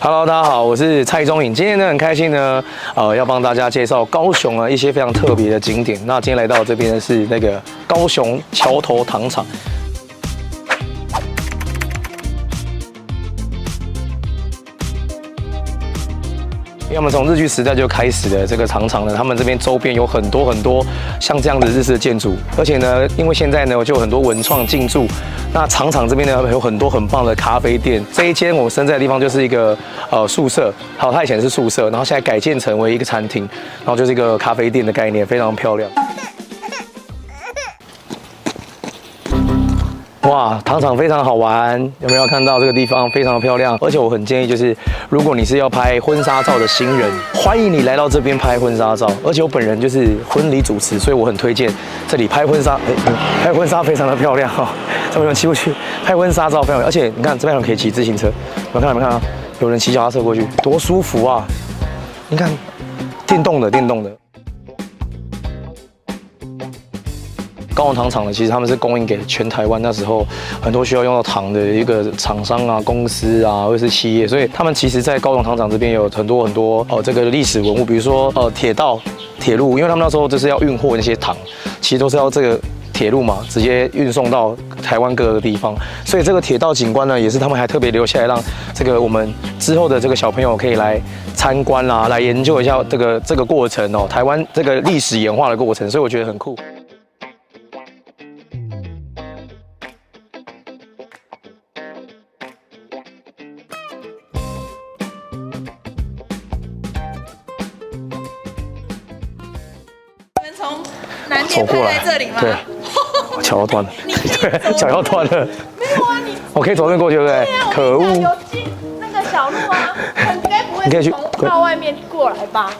Hello，大家好，我是蔡宗颖。今天呢，很开心呢，呃，要帮大家介绍高雄啊一些非常特别的景点。那今天来到这边的是那个高雄桥头糖厂。他们从日据时代就开始的这个糖厂呢，他们这边周边有很多很多像这样的日式的建筑，而且呢，因为现在呢就有很多文创进驻，那长长这边呢有很多很棒的咖啡店。这一间我身在的地方就是一个呃宿舍，好，它以前是宿舍，然后现在改建成为一个餐厅，然后就是一个咖啡店的概念，非常漂亮。哇，糖厂非常好玩，有没有看到这个地方非常的漂亮？而且我很建议，就是如果你是要拍婚纱照的新人，欢迎你来到这边拍婚纱照。而且我本人就是婚礼主持，所以我很推荐这里拍婚纱。哎，拍婚纱非常的漂亮哈，这边有骑过去拍婚纱照非常，而且你看这边还可以骑自行车，有没有看到没看到？有人骑脚踏车过去，多舒服啊！你看，电动的，电动的。高雄糖厂呢，其实他们是供应给全台湾那时候很多需要用到糖的一个厂商啊、公司啊，或者是企业，所以他们其实，在高雄糖厂这边有很多很多哦，这个历史文物，比如说呃铁道、铁路，因为他们那时候就是要运货那些糖，其实都是要这个铁路嘛，直接运送到台湾各个地方，所以这个铁道景观呢，也是他们还特别留下来，让这个我们之后的这个小朋友可以来参观啦，来研究一下这个这个过程哦，台湾这个历史演化的过程，所以我觉得很酷。走过来这里吗？对，脚要断了，对，脚要断了。没有啊，你我可以走这过去，对不对？可恶！有那个小路啊，应该不会。你可以去到外面过来吧？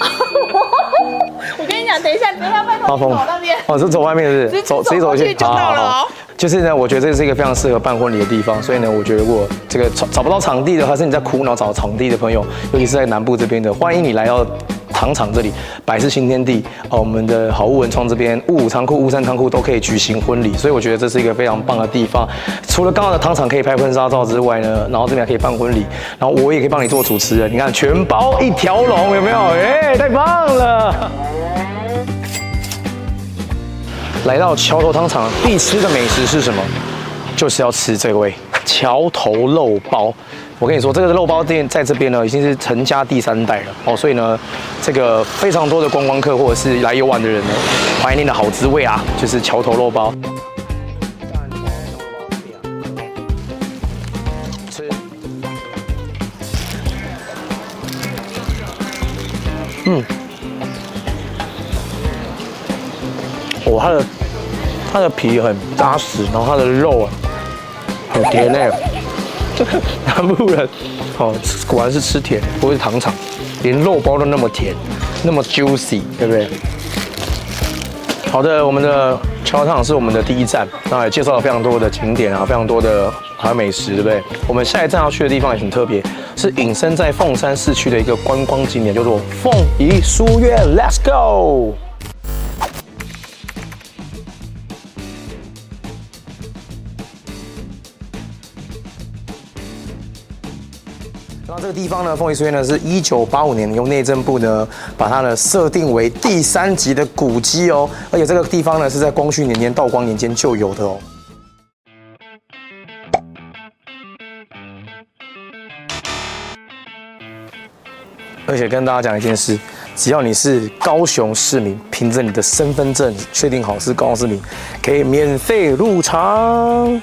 我跟你讲，等一下，等一下，拜托走那边。哦，是走外面是不是？走，直接走过去就到了哦。就是呢，我觉得这是一个非常适合办婚礼的地方，所以呢，我觉得如果这个找找不到场地的话，是你在苦恼找场地的朋友，尤其是在南部这边的，欢迎你来到。糖厂这里，百事新天地哦，我们的好物文创这边，五五仓库、雾山仓库都可以举行婚礼，所以我觉得这是一个非常棒的地方。除了刚刚的糖厂可以拍婚纱照之外呢，然后这边还可以办婚礼，然后我也可以帮你做主持人，你看全包一条龙，有没有？哎，太棒了！来到桥头糖厂必吃的美食是什么？就是要吃这位桥头肉包。我跟你说，这个肉包店在这边呢，已经是陈家第三代了哦，所以呢，这个非常多的观光客或者是来游玩的人呢，怀念的好滋味啊，就是桥头肉包。吃。嗯。哦，它的它的皮很扎实，然后它的肉啊，很甜嘞。南部人，哦，果然是吃甜，不会是糖厂，连肉包都那么甜，那么 juicy，对不对？好的，我们的桥头糖是我们的第一站，那也介绍了非常多的景点啊，非常多的还有美食，对不对？我们下一站要去的地方也很特别，是隐身在凤山市区的一个观光景点，叫做凤仪书院，Let's go。那这个地方呢，凤仪书院呢，是一九八五年由内政部呢把它呢设定为第三级的古迹哦，而且这个地方呢是在光绪年间、道光年间就有的哦。而且跟大家讲一件事，只要你是高雄市民，凭着你的身份证确定好是高雄市民，可以免费入场。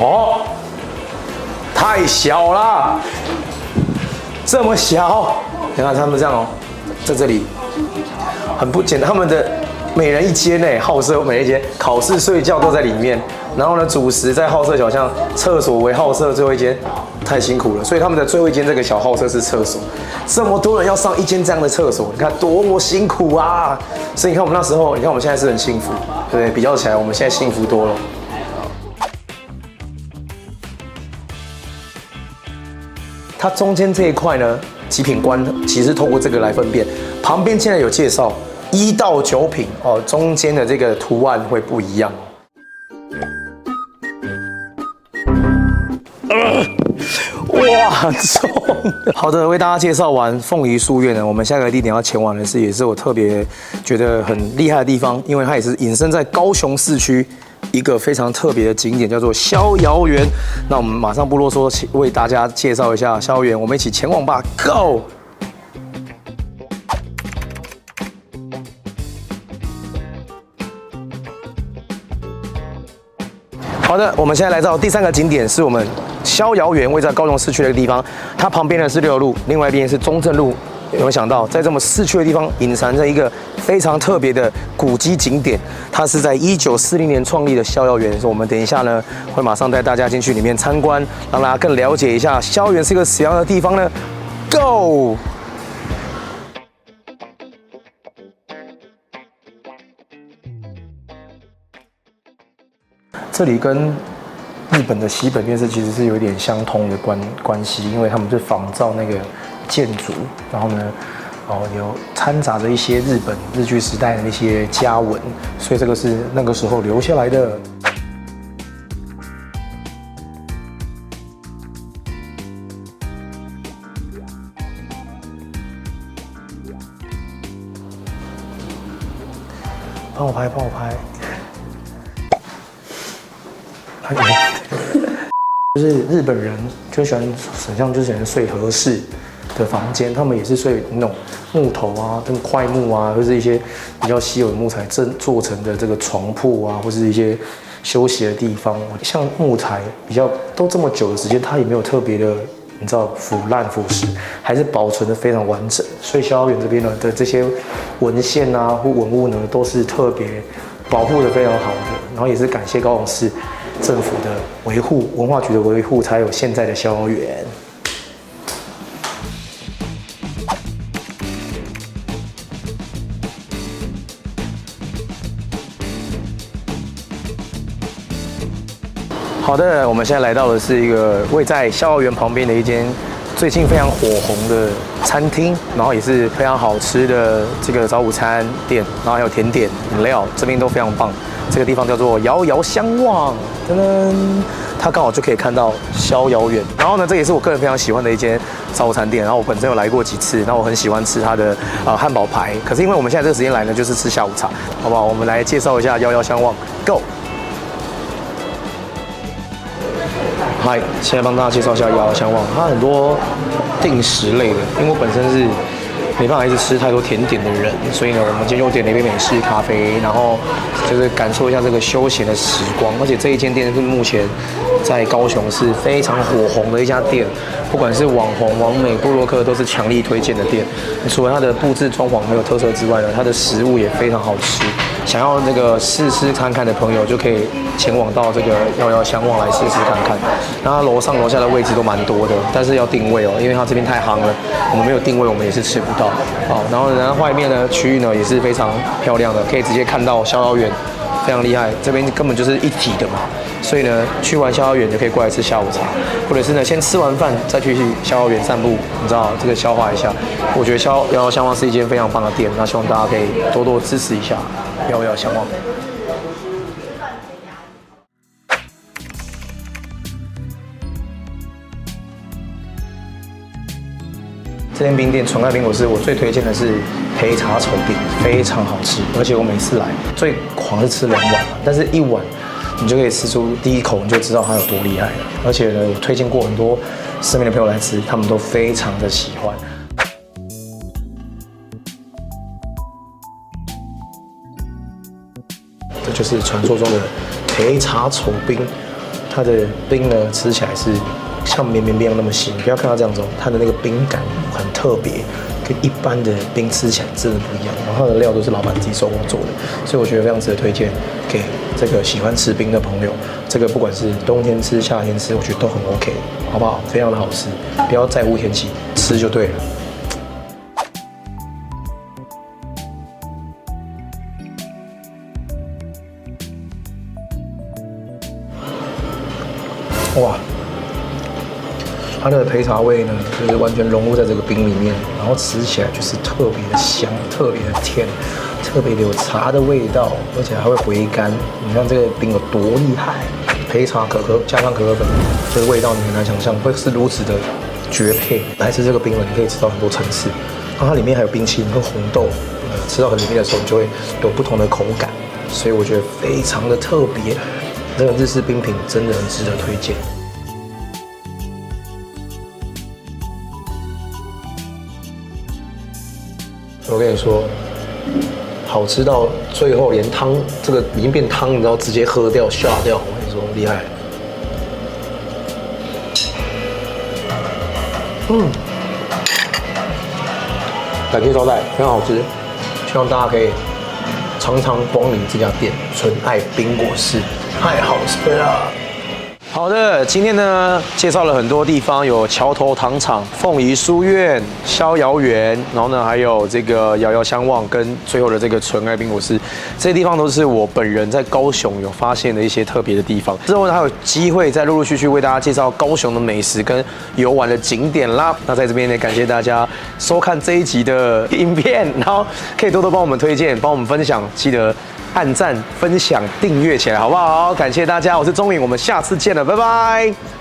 哦，太小了，这么小，你看他们这样哦，在这里很不简单。他们的每人一间呢，好色每一间，考试睡觉都在里面。然后呢，主食在好色小巷，厕所为好色最后一间，太辛苦了。所以他们的最后一间这个小好色是厕所。这么多人要上一间这样的厕所，你看多么辛苦啊！所以你看我们那时候，你看我们现在是很幸福，对不对？比较起来，我们现在幸福多了。它中间这一块呢，极品官其实透过这个来分辨。旁边现在有介绍一到九品哦，中间的这个图案会不一样。哇，好的，为大家介绍完凤仪书院呢，我们下个地点要前往的是，也是我特别觉得很厉害的地方，因为它也是隐身在高雄市区。一个非常特别的景点，叫做逍遥园。那我们马上不啰嗦，为大家介绍一下逍遥园，我们一起前往吧，Go！好的，我们现在来到第三个景点，是我们逍遥园，位在高雄市区的一个地方。它旁边呢是六路，另外一边是中正路。有没有想到，在这么市区的地方，隐藏着一个非常特别的古迹景点？它是在一九四零年创立的逍遥园。所以我们等一下呢，会马上带大家进去里面参观，让大家更了解一下逍遥园是一个什么样的地方呢？Go！这里跟日本的西本愿寺其实是有一点相通的关关系，因为他们是仿照那个建筑，然后呢，哦，有掺杂着一些日本日据时代的那些家纹，所以这个是那个时候留下来的。帮我拍，帮我拍。就是日本人就喜欢，很像就喜欢睡和室的房间，他们也是睡那种木头啊、跟块木啊，或是一些比较稀有的木材正做成的这个床铺啊，或是一些休息的地方。像木材比较都这么久的时间，它也没有特别的，你知道腐烂腐蚀，还是保存的非常完整。所以逍遥园这边呢的这些文献啊或文物呢，都是特别保护的非常好的。然后也是感谢高雄市。政府的维护，文化局的维护，才有现在的逍遥园。好的，我们现在来到的是一个位在逍遥园旁边的一间最近非常火红的餐厅，然后也是非常好吃的这个早午餐店，然后还有甜点、饮料，这边都非常棒。这个地方叫做遥遥相望，噔噔，它刚好就可以看到逍遥园。然后呢，这也是我个人非常喜欢的一间早午餐店。然后我本身有来过几次，然后我很喜欢吃它的呃汉堡排。可是因为我们现在这个时间来呢，就是吃下午茶，好不好？我们来介绍一下遥遥相望，Go！嗨，现在帮大家介绍一下遥遥相望，它很多定食类的，因为我本身是。没办法一直吃太多甜点的人，所以呢，我们今天又点了一杯美式咖啡，然后就是感受一下这个休闲的时光。而且这一间店是目前在高雄是非常火红的一家店，不管是网红、网美、布洛克都是强力推荐的店。除了它的布置装潢很有特色之外呢，它的食物也非常好吃。想要那个试试看看的朋友，就可以前往到这个遥遥相望来试试看看。那它楼上楼下的位置都蛮多的，但是要定位哦，因为它这边太夯了，我们没有定位，我们也是吃不到。好，然后然后外面的区域呢也是非常漂亮的，可以直接看到逍遥园，非常厉害。这边根本就是一体的嘛，所以呢去完逍遥园就可以过来吃下午茶，或者是呢先吃完饭再去逍遥园散步，你知道这个消化一下。我觉得逍遥相望是一间非常棒的店，那希望大家可以多多支持一下。遥遥相望。这间冰店纯爱冰果是我最推荐的是黑茶丑冰，非常好吃，而且我每次来最狂是吃两碗，但是一碗你就可以吃出第一口你就知道它有多厉害了。而且呢，我推荐过很多身边的朋友来吃，他们都非常的喜欢。这就是传说中的黑茶丑冰，它的冰呢吃起来是像绵绵冰那么细，你不要看它这样子，它的那个冰感很特别，跟一般的冰吃起来真的不一样。然后它的料都是老板自己手工做的，所以我觉得非常值得推荐给这个喜欢吃冰的朋友。这个不管是冬天吃、夏天吃，我觉得都很 OK，好不好？非常的好吃，不要在乎天气，吃就对了。哇，它的焙茶味呢，就是完全融入在这个冰里面，然后吃起来就是特别的香，特别的甜，特别的有茶的味道，而且还会回甘。你看这个冰有多厉害！黑茶可可加上可可粉，这个味道你很难想象会是如此的绝配。来吃这个冰了，你可以吃到很多层次，然后它里面还有冰淇淋和红豆，吃到很里面的时候，你就会有不同的口感，所以我觉得非常的特别。这个日式冰品真的很值得推荐。我跟你说。好吃到最后连汤这个已经变汤，你知道直接喝掉下掉。我跟你说厉害。嗯，感谢招待，非常好吃，希望大家可以常常光临这家店，纯爱冰果室，太好吃了。好的，今天呢介绍了很多地方，有桥头糖厂、凤仪书院、逍遥园，然后呢还有这个遥遥相望跟最后的这个纯爱冰果室，这些地方都是我本人在高雄有发现的一些特别的地方。之后呢还有机会再陆陆续续为大家介绍高雄的美食跟游玩的景点啦。那在这边呢感谢大家收看这一集的影片，然后可以多多帮我们推荐，帮我们分享，记得。按赞、分享、订阅起来，好不好？感谢大家，我是钟颖，我们下次见了，拜拜。